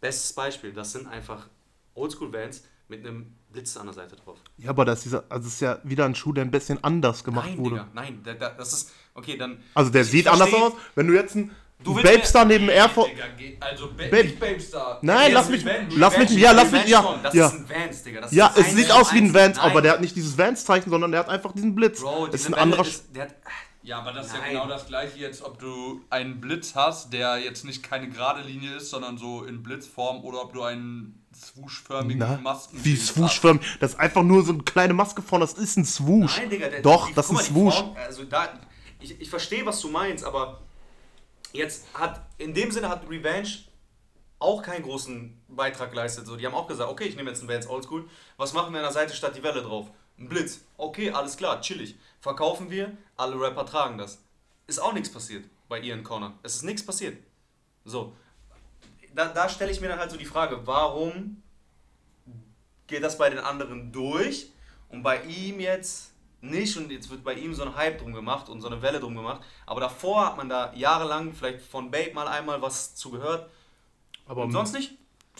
S1: Bestes Beispiel, das sind einfach Oldschool-Vans mit einem Blitz an der Seite drauf.
S2: Ja, aber das ist, dieser, also das ist ja wieder ein Schuh, der ein bisschen anders gemacht
S1: nein,
S2: wurde.
S1: Digga, nein, da, da, das ist, okay, dann...
S2: Also der sieht anders aus. Wenn du jetzt einen
S1: Du willst
S2: Babestar neben Air Force...
S3: Also ba
S2: Babe-
S3: nicht Babestar.
S2: Nein, lass mich,
S3: Revenge.
S2: lass mich, ja, lass mich, ja,
S1: Das
S2: ja.
S1: ist ein Vans, Digga. Das
S2: Ja,
S1: ist
S2: es sieht aus wie ein. Vans,
S1: Nein.
S2: aber der hat nicht dieses Vans-Zeichen, sondern der hat einfach diesen Blitz.
S1: Bro,
S2: das ist ein anderer...
S1: Welle ist, der hat,
S3: Ja, aber das ist ja genau das gleiche jetzt, ob du einen Blitz hast, der jetzt nicht keine gerade Linie ist, sondern so in Blitzform oder ob du einen swoosh-förmigen
S2: Na,
S3: Masken
S2: wie swoosh-förmig. Das ist einfach nur so eine kleine Maske vorne, das ist ein Swoosh.
S1: Nein, Digga, der,
S2: Doch,
S1: die,
S2: das ist
S1: die
S2: Swoosh.
S1: Form, also da, ich, ich verstehe, was du meinst, aber jetzt hat, in dem Sinne hat Revenge auch keinen großen Beitrag geleistet. So, die haben auch gesagt, okay, ich nehme jetzt einen Vans Oldschool, was machen wir an der Seite statt die Welle drauf? Ein Blitz. Okay, alles klar, chillig. Verkaufen wir, alle Rapper tragen das. Ist auch nichts passiert bei ihren Corner. Es ist nichts passiert. So, da, da stelle ich mir dann halt so die Frage, warum geht das bei den anderen durch und bei ihm jetzt nicht und jetzt wird bei ihm so ein Hype drum gemacht und so eine Welle drum gemacht. Aber davor hat man da jahrelang vielleicht von Babe mal einmal was zu gehört
S2: Aber
S1: und sonst nicht.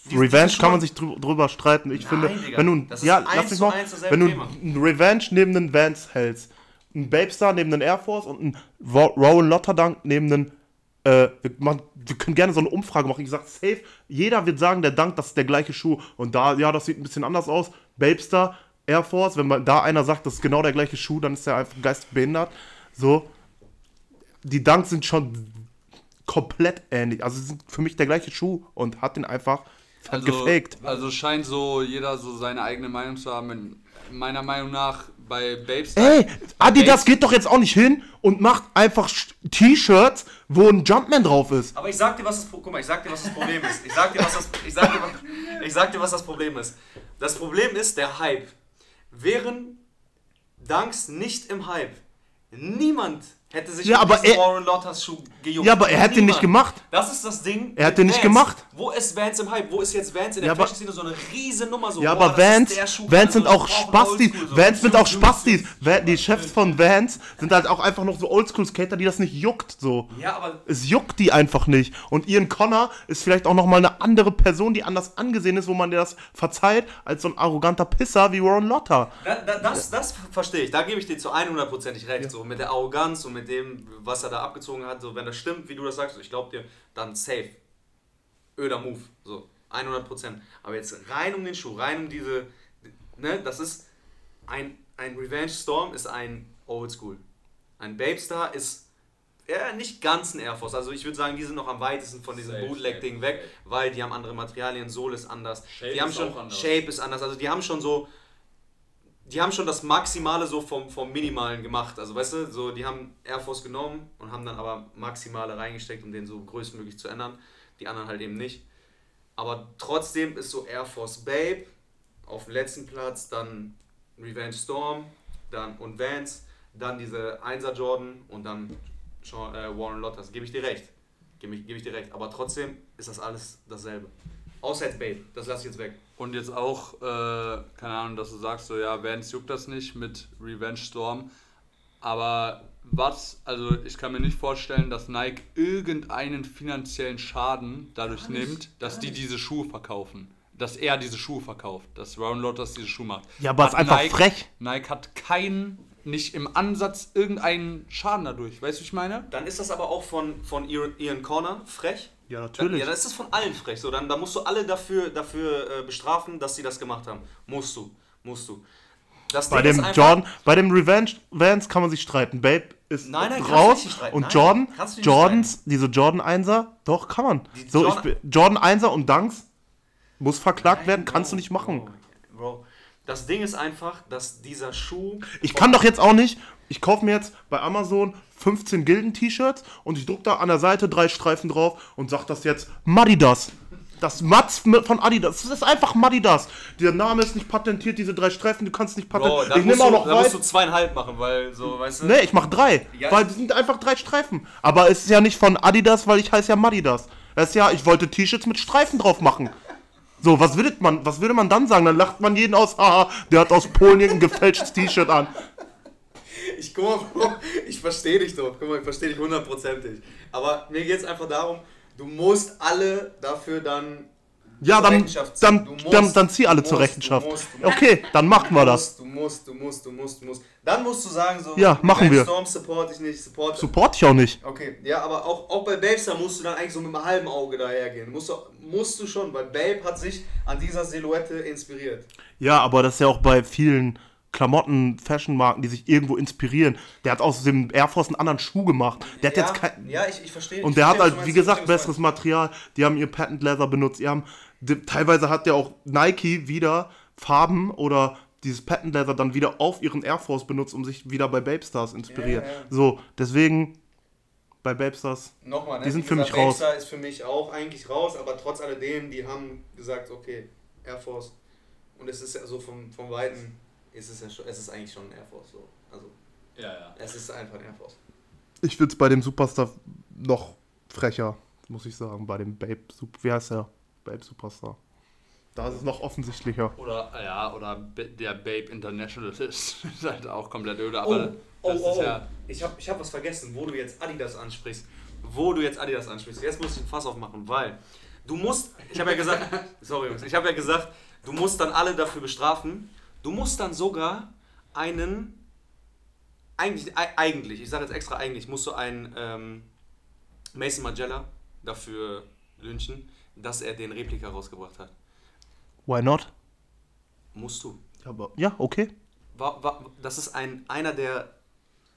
S1: Diese-
S2: Revenge kann man sich drü drüber streiten. Ich
S1: Nein,
S2: finde,
S1: Digga,
S2: wenn du, ja, lass mich
S1: dasselbe
S2: wenn du einen Revenge neben den Vans hältst, einen Babestar neben den Air Force und Ro- Rowan Lotterdunk neben den, äh, wir, machen, wir können gerne so eine Umfrage machen. Ich sag safe, jeder wird sagen, der Dank, das ist der gleiche Schuh. Und da, ja, das sieht ein bisschen anders aus. Babestar, Air Force, wenn man da einer sagt, das ist genau der gleiche Schuh, dann ist der einfach geistig behindert. So, die Dunks sind schon komplett ähnlich. Also sie sind für mich der gleiche Schuh und hat den einfach
S3: Also,
S2: gefaked.
S3: also scheint so jeder so seine eigene Meinung zu haben. In- Meiner Meinung nach bei Babes.
S2: Ey, Adidas
S3: Babes-
S2: geht doch jetzt auch nicht hin und macht einfach T-Shirts, wo ein Jumpman drauf ist.
S1: Aber ich sag dir, was das, guck mal, ich sag dir, was das Problem ist. Ich sag dir, was das, ich sag dir, was, ich sag dir, was das Problem ist. Das Problem ist der Hype. Wären Dunks nicht im Hype, niemand hätte sich
S2: Ja, aber er-
S1: Warren Lotters Schuh gejuckt.
S2: Ja, aber er hat den nicht gemacht.
S1: Das ist das Ding.
S2: Er den nicht
S1: Vans.
S2: gemacht.
S1: Wo ist Vans im Hype? Wo ist jetzt Vans in der
S2: Ja,
S1: Fashion-Szene so eine riesen Nummer? So,
S2: Ja,
S1: boah,
S2: aber
S1: ist
S2: Vans, sind auch Spastis. Vans sind auch Spastis. Die Chefs von Vans sind halt auch einfach noch so Oldschool-Skater, die das nicht juckt. So.
S1: Ja, aber
S2: Es juckt die einfach nicht. Und Ian Connor ist vielleicht auch nochmal eine andere Person, die anders angesehen ist, wo man dir das verzeiht, als so ein arroganter Pisser wie Warren Lotter.
S1: Da, da, das, das verstehe ich, da gebe ich dir zu 100%ig recht. So mit der Arroganz und mit dem, was er da abgezogen hat, so wenn das stimmt, wie du das sagst, ich glaube dir, dann safe. Öder Move, so 100%. Aber jetzt rein um den Schuh, rein um diese, ne, das ist ein, ein Revenge Storm ist ein Oldschool. Ein Babestar ist ja, nicht ganz ein Air Force. Also ich würde sagen, die sind noch am weitesten von diesem Bootleg-Ding weg, weil die haben andere Materialien, Sohle ist anders.
S3: Shape
S1: die haben schon. Shape ist anders. Also die haben schon so, die haben schon das Maximale so vom, vom Minimalen gemacht. Also weißt du, so die haben Air Force genommen und haben dann aber Maximale reingesteckt, um den so größtmöglich zu ändern. Die anderen halt eben nicht. Aber trotzdem ist so Air Force Babe auf dem letzten Platz, dann Revenge Storm dann und Vance, dann diese 1er Jordan und dann Sean, äh, Warren Lotters. Gebe ich dir recht. Gebe ich, gebe ich dir recht. Aber trotzdem ist das alles dasselbe. Außer jetzt Babe. Das lasse ich jetzt weg.
S3: Und jetzt auch, äh, keine Ahnung, dass du sagst, so ja, Vans juckt das nicht mit Revenge Storm. Aber was, also ich kann mir nicht vorstellen, dass Nike irgendeinen finanziellen Schaden dadurch nimmt, dass die diese Schuhe verkaufen. Dass er diese Schuhe verkauft, dass Ron Lotus diese Schuhe macht.
S2: Ja, aber es
S3: Hat
S2: ist einfach
S3: Nike,
S2: frech.
S3: Nike hat keinen, nicht im Ansatz irgendeinen Schaden dadurch. Weißt du, wie ich meine?
S1: Dann ist das aber auch von, von Ian Corner frech.
S2: Ja,
S1: Dann, ja, dann ist das von allen frech. So, dann, dann musst du alle dafür, dafür äh, bestrafen, dass sie das gemacht haben. Musst du. Musst du. Das
S2: Bei
S1: Ding
S2: dem Jordan, bei dem Revenge Vans kann man sich streiten. Babe ist
S1: Nein, nein, kannst
S2: raus
S1: streiten.
S2: und
S1: Nein,
S2: Jordan,
S1: kannst
S2: Jordans, diese Jordan 1er, doch kann man.
S1: Die
S2: So, ich,
S1: Jordan-
S2: bin- Jordan 1er und Dunks muss verklagt werden, kannst
S1: Bro,
S2: du nicht machen.
S1: Bro, Bro. Das Ding ist einfach, dass dieser Schuh.
S2: Ich kann doch jetzt auch nicht, ich kaufe mir jetzt bei Amazon 15 Gilden-T-Shirts und ich druck da an der Seite drei Streifen drauf und sag das jetzt Madidas. Das Mats mit- von Adidas. Das ist einfach Madidas. Der Name ist nicht patentiert, diese drei Streifen, du kannst nicht patentieren. ich nehme auch noch
S1: musst du zweieinhalb machen, weil so, weißt du.
S2: Nee, ich mach drei.
S1: Ja.
S2: Weil die sind einfach drei Streifen. Aber es ist ja nicht von Adidas, weil ich heiße ja Madidas. Das ist ja, ich wollte T-Shirts mit Streifen drauf machen. So, was würde man, was würde man dann sagen? Dann lacht man jeden aus, haha, der hat aus Polen irgendein gefälschtes T-Shirt an.
S1: Ich guck mal, (laughs) Bro, ich verstehe dich doch. Guck mal, ich verstehe dich hundertprozentig. Aber mir geht es einfach darum, du musst alle dafür dann.
S2: Ja, dann,
S1: Rechenschaft ziehen.
S2: dann,
S1: musst,
S2: dann, dann zieh alle
S1: du
S2: zur
S1: musst,
S2: Rechenschaft.
S1: Du musst, du musst,
S2: Okay, dann machen wir das.
S1: musst, du musst, du musst, du musst, du musst. Dann musst du sagen, so.
S2: Ja, machen wir.
S1: Storm support ich nicht, support.
S2: Support ich auch nicht.
S1: Okay, ja, aber auch, auch bei Babestar musst du dann eigentlich so mit einem halben Auge dahergehen. Musst du, musst du schon, weil Babe hat sich an dieser Silhouette inspiriert.
S2: Ja, aber das ist ja auch bei vielen Klamotten, Fashion-Marken, die sich irgendwo inspirieren. Der hat aus dem Air Force einen anderen Schuh gemacht. Der hat
S1: ja,
S2: jetzt kein,
S1: ja, ich, ich verstehe.
S2: Und der hat
S1: verstehe, was
S2: halt, wie gesagt, besseres Material. Die haben ihr Patent Leather benutzt. Die haben, die, teilweise hat ja auch Nike wieder Farben oder dieses Patent Leather dann wieder auf ihren Air Force benutzt, um sich wieder bei Babestars inspirieren.
S1: Ja, ja.
S2: So, deswegen bei Babestars.
S1: Nochmal, ne?
S2: Die sind
S1: Wie
S2: für mich raus.
S1: Babestar ist für mich auch eigentlich raus, aber trotz alledem, die haben gesagt, okay, Air Force. Und es ist ja so vom, vom Weiten, ist es ja schon, es ist eigentlich schon ein Air Force. So. Also,
S3: Ja, ja.
S1: es ist einfach ein Air Force.
S2: Ich finde es bei dem Superstar noch frecher, muss ich sagen. Bei dem Babe, Sup- wie heißt der? Babe Superstar. Da ist es noch offensichtlicher.
S3: Oder, ja, oder der Babe International ist, (laughs) ist halt auch komplett öde,
S1: Oh,
S3: aber
S1: oh,
S3: das
S1: oh,
S3: ist
S1: oh.
S3: ja.
S1: Ich habe ich hab was vergessen, wo du jetzt Adidas ansprichst. Wo du jetzt Adidas ansprichst. Jetzt muss ich ein Fass aufmachen, weil du musst, ich habe ja gesagt, (laughs) sorry Jungs, ich habe ja gesagt, du musst dann alle dafür bestrafen. Du musst dann sogar einen, eigentlich, ei- eigentlich, ich sage jetzt extra eigentlich, musst du einen ähm, Mason Magella dafür lynchen, dass er den Replika rausgebracht hat.
S2: Why not?
S1: Musst du.
S2: Aber, ja, okay.
S1: War, war, das ist ein, einer der,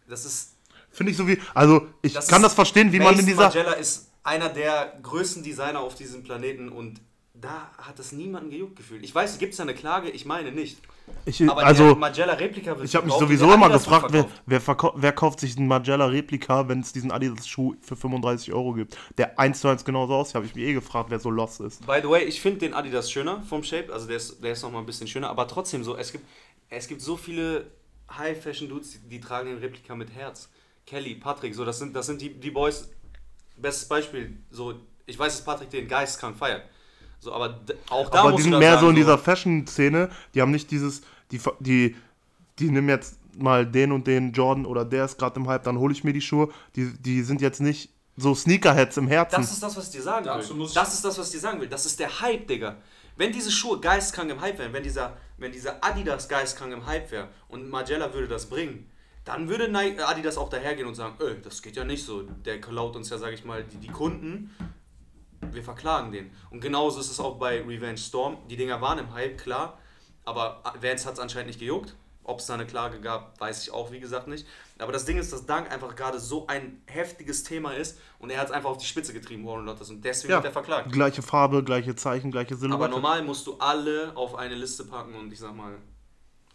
S1: das ist
S2: Finde ich so wie. Also, ich
S1: Das
S2: kann
S1: ist-
S2: das verstehen, wie man in
S1: Mason
S2: dieser.
S1: Margiela ist einer der größten Designer auf diesem Planeten und da hat es niemanden gejuckt gefühlt. Ich weiß, gibt es da eine Klage? Ich meine nicht.
S2: Ich,
S1: Aber der
S2: also,
S1: Magella Replika wird
S2: ich habe mich sowieso immer gefragt, wer, wer, wer kauft sich einen Magella Replika, wenn es diesen Adidas-Schuh für 35 Euro gibt, der 1 zu 1 genauso aussieht. Habe ich mich eh gefragt, wer so lost ist.
S1: By the way, ich finde den Adidas schöner vom Shape, also der ist, der ist nochmal ein bisschen schöner, aber trotzdem so, es gibt, es gibt so viele High-Fashion-Dudes, die, die tragen den Replika mit Herz. Kelly, Patrick, so, das sind, das sind die, die Boys, bestes Beispiel, so, ich weiß, dass Patrick den geistkrank feiert. So, aber auch da
S2: Aber die sind mehr
S1: sagen,
S2: so in dieser Fashion-Szene, die haben nicht dieses, die, die, die nehmen jetzt mal den und den Jordan oder der ist gerade im Hype, dann hole ich mir die Schuhe. Die, die sind jetzt nicht so Sneakerheads im Herzen.
S1: Das ist das, was ich dir sagen
S3: Dazu
S1: will. Das ist das, was ich dir sagen will. Das ist der Hype, Digga. Wenn diese Schuhe geistkrank im Hype wären, wenn dieser, wenn dieser Adidas geistkrank im Hype wäre und Magella würde das bringen, dann würde äh, Adidas auch dahergehen und sagen, öh, das geht ja nicht so. Der klaut uns ja, sag ich mal, die, die Kunden. Wir verklagen den. Und genauso ist es auch bei Revenge Storm. Die Dinger waren im Hype, klar. Aber Vance hat es anscheinend nicht gejuckt. Ob es da eine Klage gab, weiß ich auch, wie gesagt, nicht. Aber das Ding ist, dass Dank einfach gerade so ein heftiges Thema ist und er hat es einfach auf die Spitze getrieben, Warren Lottes. Und deswegen
S2: ja,
S1: wird er verklagt.
S2: gleiche Farbe, gleiche Zeichen, gleiche
S1: Aber
S2: Silhouette.
S1: normal musst du alle auf eine Liste packen und ich sag mal,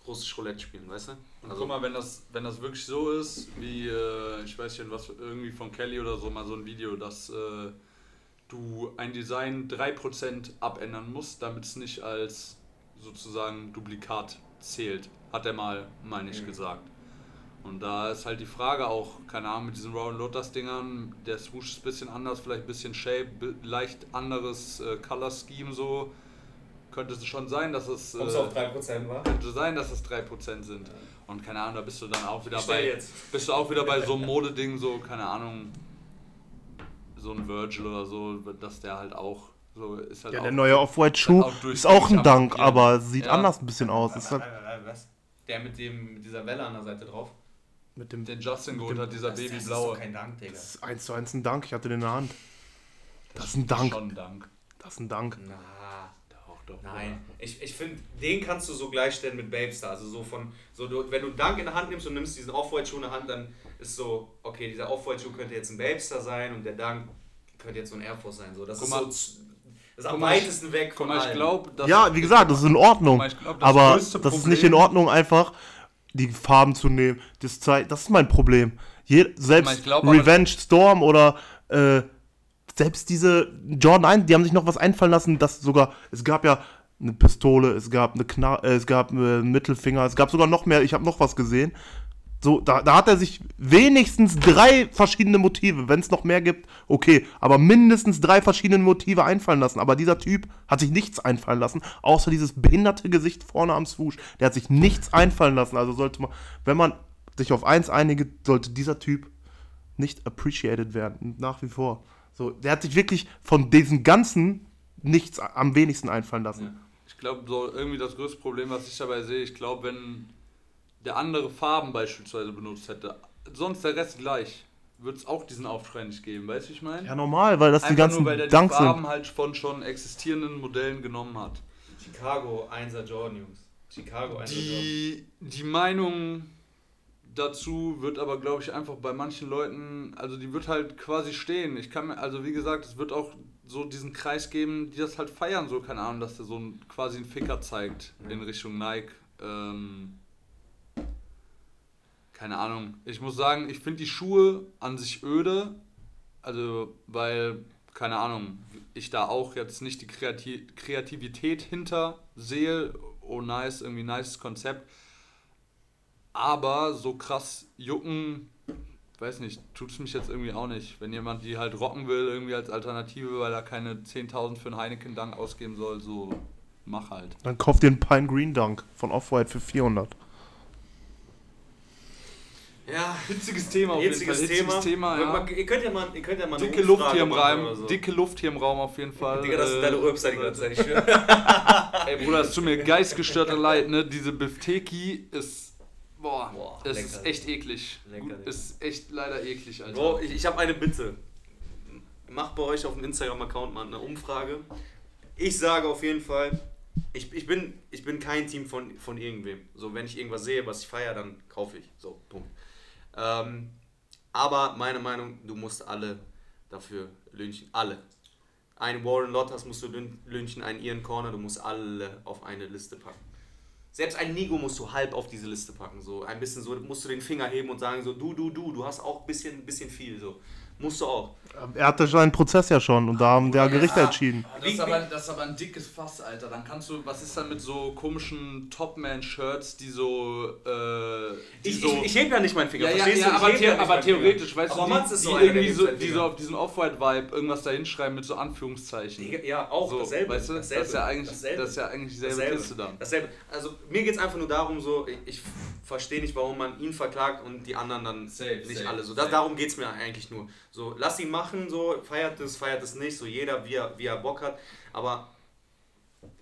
S1: russisch Roulette spielen, weißt du?
S3: Und guck mal, wenn das, wenn das wirklich so ist, wie, äh, ich weiß nicht, was irgendwie von Kelly oder so mal so ein Video, dass äh, du ein Design 3% abändern musst, damit es nicht als sozusagen Duplikat zählt, hat er mal, meine ich,
S1: Mhm.
S3: gesagt. Und da ist halt die Frage auch, keine Ahnung, mit diesen Round Lotus Dingern, der Swoosh ist ein bisschen anders, vielleicht ein bisschen Shape, leicht anderes äh, Color Scheme so. Könnte es schon sein, dass es. äh,
S1: 3% war?
S3: könnte sein, dass es 3% sind. Und keine Ahnung, da bist du dann auch wieder
S1: Ich
S3: bei.
S1: jetzt.
S3: Bist du auch wieder bei so einem Modeding, so, keine Ahnung, so ein Virgil oder so, dass der halt auch so ist halt
S2: ja,
S3: auch,
S2: der neue Off-White-Schuh
S3: auch
S2: ist auch ein Dank, aber sieht
S3: Ja.
S2: anders ein bisschen aus. Ist halt
S1: Was? Der mit, dem, mit dieser Welle an der Seite drauf?
S2: mit dem
S3: Den Justin geholt hat, dieser Babyblaue.
S1: kein Dank, Digga.
S2: das ist 1 zu 1 ein Dank, ich hatte den in der Hand. Das ist ein
S3: ist
S2: Dank.
S3: Schon ein Dank.
S2: Das ist ein Dank.
S1: Na,
S3: Doch,
S1: nein. Ich, ich finde, den kannst du so gleichstellen mit Babestar. Also so von, so du, wenn du Dank in der Hand nimmst und nimmst diesen Off-White-Schuh in der Hand, dann ist so, okay, dieser Off-White-Schuh könnte jetzt ein Babestar sein und der Dank könnte jetzt so ein Air Force sein. So, das
S3: Guck
S1: ist
S3: mal.
S1: so, das ist am
S3: mal,
S1: weitesten weg von
S3: mal, ich dass.
S2: Ja, wie gesagt, das ist in Ordnung.
S3: Ich glaub, das
S2: aber das ist
S3: Problem-
S2: nicht in Ordnung, einfach die Farben zu nehmen. Das, Zei- das ist mein Problem. Je, selbst
S3: Ich glaub
S2: Revenge Storm oder äh, selbst diese Jordan 1, die haben sich noch was einfallen lassen, dass sogar, es gab ja eine Pistole, es gab eine Kna äh, es gab äh, einen Mittelfinger, es gab sogar noch mehr, ich habe noch was gesehen. So, da, da hat er sich wenigstens drei verschiedene Motive, wenn es noch mehr gibt, okay, aber mindestens drei verschiedene Motive einfallen lassen. Aber dieser Typ hat sich nichts einfallen lassen, außer dieses behinderte Gesicht vorne am Swoosh. Der hat sich nichts einfallen lassen. Also sollte man, wenn man sich auf eins einigt, sollte dieser Typ nicht appreciated werden, nach wie vor. So, der hat sich wirklich von diesen ganzen nichts am wenigsten einfallen lassen.
S3: Ich glaube, so irgendwie das größte Problem, was ich dabei sehe, ich glaube, wenn der andere Farben beispielsweise benutzt hätte, sonst der Rest gleich, würde es auch diesen Aufschrei nicht geben, weißt du, wie ich meine?
S2: Ja, normal, weil das die
S3: Einfach
S2: ganzen
S3: nur, weil der die
S2: Dunks
S3: Farben
S2: sind.
S3: halt von schon existierenden Modellen genommen hat.
S1: Chicago 1er Jordan, Jungs. Chicago 1er Jordan.
S3: Die, die Meinung dazu wird aber, glaube ich, einfach bei manchen Leuten, also die wird halt quasi stehen. Ich kann mir, also wie gesagt, es wird auch so diesen Kreis geben, die das halt feiern, so, keine Ahnung, dass der so ein, quasi einen Ficker zeigt in Richtung Nike. Ähm, keine Ahnung. Ich muss sagen, ich finde die Schuhe an sich öde, also weil, keine Ahnung, ich da auch jetzt nicht die Kreati Kreativität hinter sehe. Oh, nice, irgendwie nice Konzept. Aber so krass jucken, weiß nicht, tut es mich jetzt irgendwie auch nicht. Wenn jemand die halt rocken will, irgendwie als Alternative, weil er keine 10.000 für einen Heineken-Dank ausgeben soll, so mach halt.
S2: Dann kauft ihr einen Pine Green Dunk von Off-White für 400.
S1: Ja,
S3: Hitziges Thema auf jeden Fall.
S1: hitziges
S3: Hitziges
S1: Thema.
S3: Thema, ja.
S1: Ihr könnt ja mal, ihr könnt ja mal eine
S3: Dicke Luft hier im Raum,
S1: so.
S3: dicke Luft hier im Raum auf jeden Fall.
S1: Digga, das ist
S3: Äh,
S1: deine Rülpser die ganze Zeit. (laughs)
S3: Ey Bruder, es tut mir geistgestört leid, ne? Diese Bifteki ist. Es
S1: lecker.
S3: ist echt eklig.
S1: Lecker, Digga.
S3: ist echt leider eklig, Alter.
S1: Bro, ich, ich habe eine Bitte. Macht bei euch auf dem Instagram-Account mal eine Umfrage. Ich sage auf jeden Fall, ich, ich, bin, ich bin kein Team von, von irgendwem. So, wenn ich irgendwas sehe, was ich feiere, dann kaufe ich. So, Punkt. Ähm, Aber meine Meinung, du musst alle dafür lynchen. Alle. Ein Warren Lottas musst du lyn- lynchen, einen Ian Corner, du musst alle auf eine Liste packen. Selbst ein Nigo musst du halb auf diese Liste packen. So ein bisschen so musst du den Finger heben und sagen so, du, du, du, du hast auch ein bisschen, bisschen viel. So. Musst du auch.
S2: Er hatte seinen Prozess ja schon und da haben der Gerichte entschieden.
S3: Das ist, aber, das ist aber ein dickes Fass, Alter. Dann kannst du, was ist dann mit so komischen Topman-Shirts, die so, äh, die
S1: Ich,
S3: so
S1: ich, ich heb ja nicht meinen Finger,
S3: ja, ja,
S1: verstehst
S3: ja,
S1: du?
S3: Aber, the
S1: ja
S3: aber
S1: meinen Finger.
S3: theoretisch, weißt
S1: Aber
S3: du, die,
S1: ist
S3: die
S1: so
S3: irgendwie so, die so auf diesen Off-White-Vibe irgendwas da hinschreiben mit so Anführungszeichen.
S1: Digga, Ja, auch
S3: so,
S1: dasselbe.
S3: Weißt du,
S1: dasselbe.
S3: das ist ja eigentlich,
S1: dasselbe.
S3: das ist ja eigentlich dieselbe
S1: Dasselbe.
S3: Kiste dann.
S1: Dasselbe. Also mir geht es einfach nur darum, so, ich, ich verstehe nicht, warum man ihn verklagt und die anderen dann
S3: Safe,
S1: nicht
S3: safe,
S1: alle. So, das, darum geht es mir eigentlich nur. So, lass ihn machen, so, feiert es, feiert es nicht, so jeder wie er, wie er Bock hat. Aber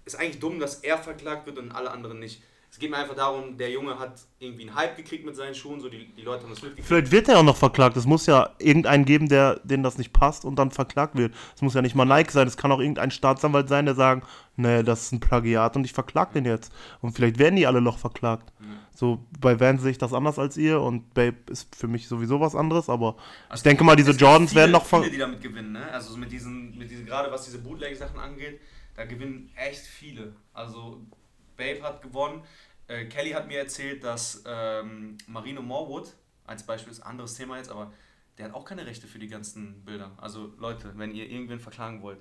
S1: ist eigentlich dumm, dass er verklagt wird und alle anderen nicht. Es geht mir einfach darum, der Junge hat irgendwie einen Hype gekriegt mit seinen Schuhen, so die, die Leute haben das mitgekriegt.
S2: Vielleicht wird er auch noch verklagt. Es muss ja irgendeinen geben, der denen das nicht passt und dann verklagt wird. Es muss ja nicht mal Nike sein. Es kann auch irgendein Staatsanwalt sein, der sagen, nee, das ist ein Plagiat und ich verklag den jetzt. Und vielleicht werden die alle noch verklagt. So, bei Vans sehe ich das anders als ihr und Babe ist für mich sowieso was anderes, aber ich denke mal, diese Jordans
S1: viele,
S2: werden noch von.
S1: viele, die damit gewinnen, ne? Also so mit diesen, mit diesen, gerade was diese Bootleg-Sachen angeht, da gewinnen echt viele. Also Babe hat gewonnen. Äh, Kelly hat mir erzählt, dass ähm, Marino Morwood, als Beispiel ist ein anderes Thema jetzt, aber der hat auch keine Rechte für die ganzen Bilder. Also Leute, wenn ihr irgendwen verklagen wollt,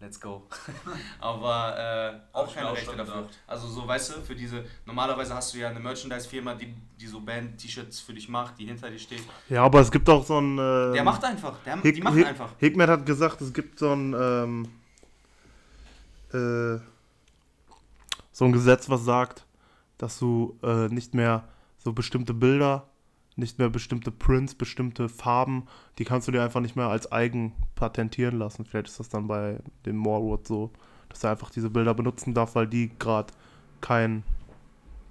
S1: let's go. (laughs) aber äh, auch keine Rechte dafür.
S3: gedacht.
S1: Also so, weißt du, für diese, normalerweise hast du ja eine Merchandise-Firma, die, die so Band-T-Shirts für dich macht, die hinter dir steht.
S2: Ja, aber es gibt auch so ein. Ähm,
S1: Der macht einfach, der,
S2: Hick,
S1: die machen
S2: Hick,
S1: einfach.
S2: Hickman hat gesagt, es gibt so ein. Ähm, äh, so ein Gesetz, was sagt, dass du äh, nicht mehr so bestimmte Bilder, nicht mehr bestimmte Prints, bestimmte Farben, die kannst du dir einfach nicht mehr als eigen patentieren lassen. Vielleicht ist das dann bei dem Morwood so, dass er einfach diese Bilder benutzen darf, weil die gerade kein,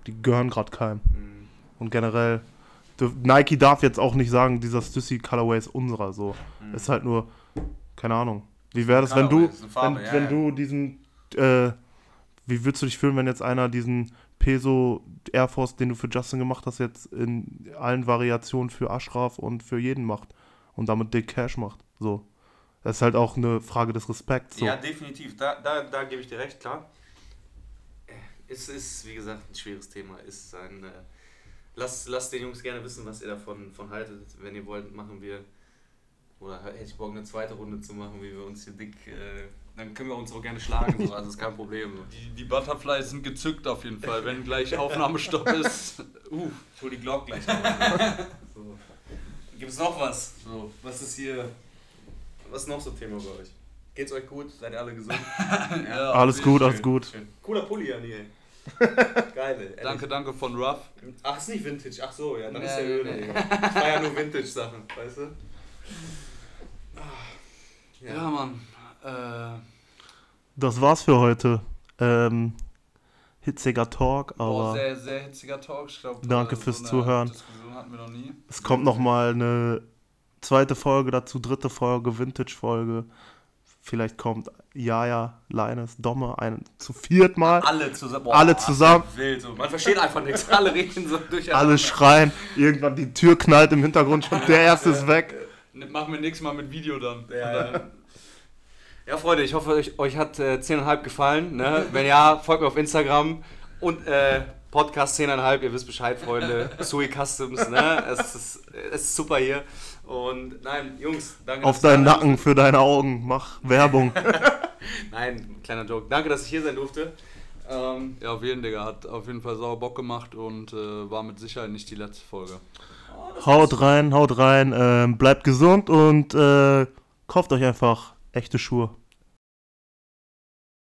S2: die gehören gerade keinem.
S1: Mhm.
S2: Und generell, Nike darf jetzt auch nicht sagen, dieser Stussy Colorway ist unserer, so. Ist halt nur, keine Ahnung. Wie wäre das, wenn du,
S1: Farbe,
S2: wenn,
S1: ja,
S2: wenn
S1: ja.
S2: du diesen, äh, wie würdest du dich fühlen, wenn jetzt einer diesen Peso Air Force, den du für Justin gemacht hast, jetzt in allen Variationen für Ashraf und für jeden macht und damit Dick Cash macht, so. Das ist halt auch eine Frage des Respekts, so.
S1: Ja, definitiv. Da, da, da gebe ich dir recht, klar. Es ist, wie gesagt, ein schweres Thema. Ist ein, äh, lasst, lasst den Jungs gerne wissen, was ihr davon von haltet. Wenn ihr wollt, machen wir, oder hätte ich Bock, eine zweite Runde zu machen, wie wir uns hier dick, äh, dann können wir uns auch gerne schlagen, so, also ist kein Problem.
S3: Die, die Butterflies sind gezückt auf jeden Fall, wenn gleich Aufnahmestopp (laughs) ist. Uh,
S1: Ich hol die Glock gleich (laughs) so. Gibt es noch was? So, was ist hier, was ist noch so Thema bei euch? Geht's euch gut? Seid ihr alle gesund? (laughs)
S3: ja,
S2: Alles gut,
S1: Schön,
S2: alles gut.
S1: schön. Cooler Pulli, ey. Geil, ey. ehrlich.
S3: Danke, danke von Ruff.
S1: Ach, ist nicht Vintage. Ach so, ja, dann
S3: Nee,
S1: ist der
S3: nee,
S1: Öle.
S3: nee.
S1: Ich feier nur Vintage-Sachen, weißt du?
S3: Ja, Mann. Äh,
S2: Das war's für heute. Ähm, hitziger Talk,
S3: boah,
S2: aber
S3: sehr, sehr hitziger Talk. Ich glaub,
S2: Danke
S3: äh,
S2: fürs
S3: eine
S2: Zuhören.
S3: Diskussion hatten wir noch nie.
S2: es kommt noch mal eine zweite Folge dazu, dritte Folge, Vintage-Folge. Vielleicht kommt Jaja, Leines, Domme, ein zu viert mal.
S1: Alle zusammen.
S2: Alle zusammen.
S1: Wild, so. Man versteht einfach nichts. Alle reden so durcheinander.
S2: Alle schreien, irgendwann die Tür knallt im Hintergrund schon, der erste ist weg.
S3: Ne, Machen wir nächstes Mal mit Video dann.
S1: Ja, ja. Ja, Freunde, ich hoffe, euch, euch hat äh, 10,5 gefallen. Ne? (laughs) Wenn ja, folgt mir auf Instagram und äh, Podcast 10,5. Ihr wisst Bescheid, Freunde. (laughs) Sui Customs, ne? Es ist, es ist super hier. Und nein, Jungs, danke.
S2: Auf deinen Nacken, für deine Augen, mach Werbung. (laughs)
S1: Nein, kleiner Joke. Danke, dass ich hier sein durfte. Ähm,
S3: Ja, auf jeden Digga. Hat auf jeden Fall sauer Bock gemacht und äh, war mit Sicherheit nicht die letzte Folge.
S2: Haut rein, haut rein, ähm, bleibt gesund und äh, kauft euch einfach echte Schuhe.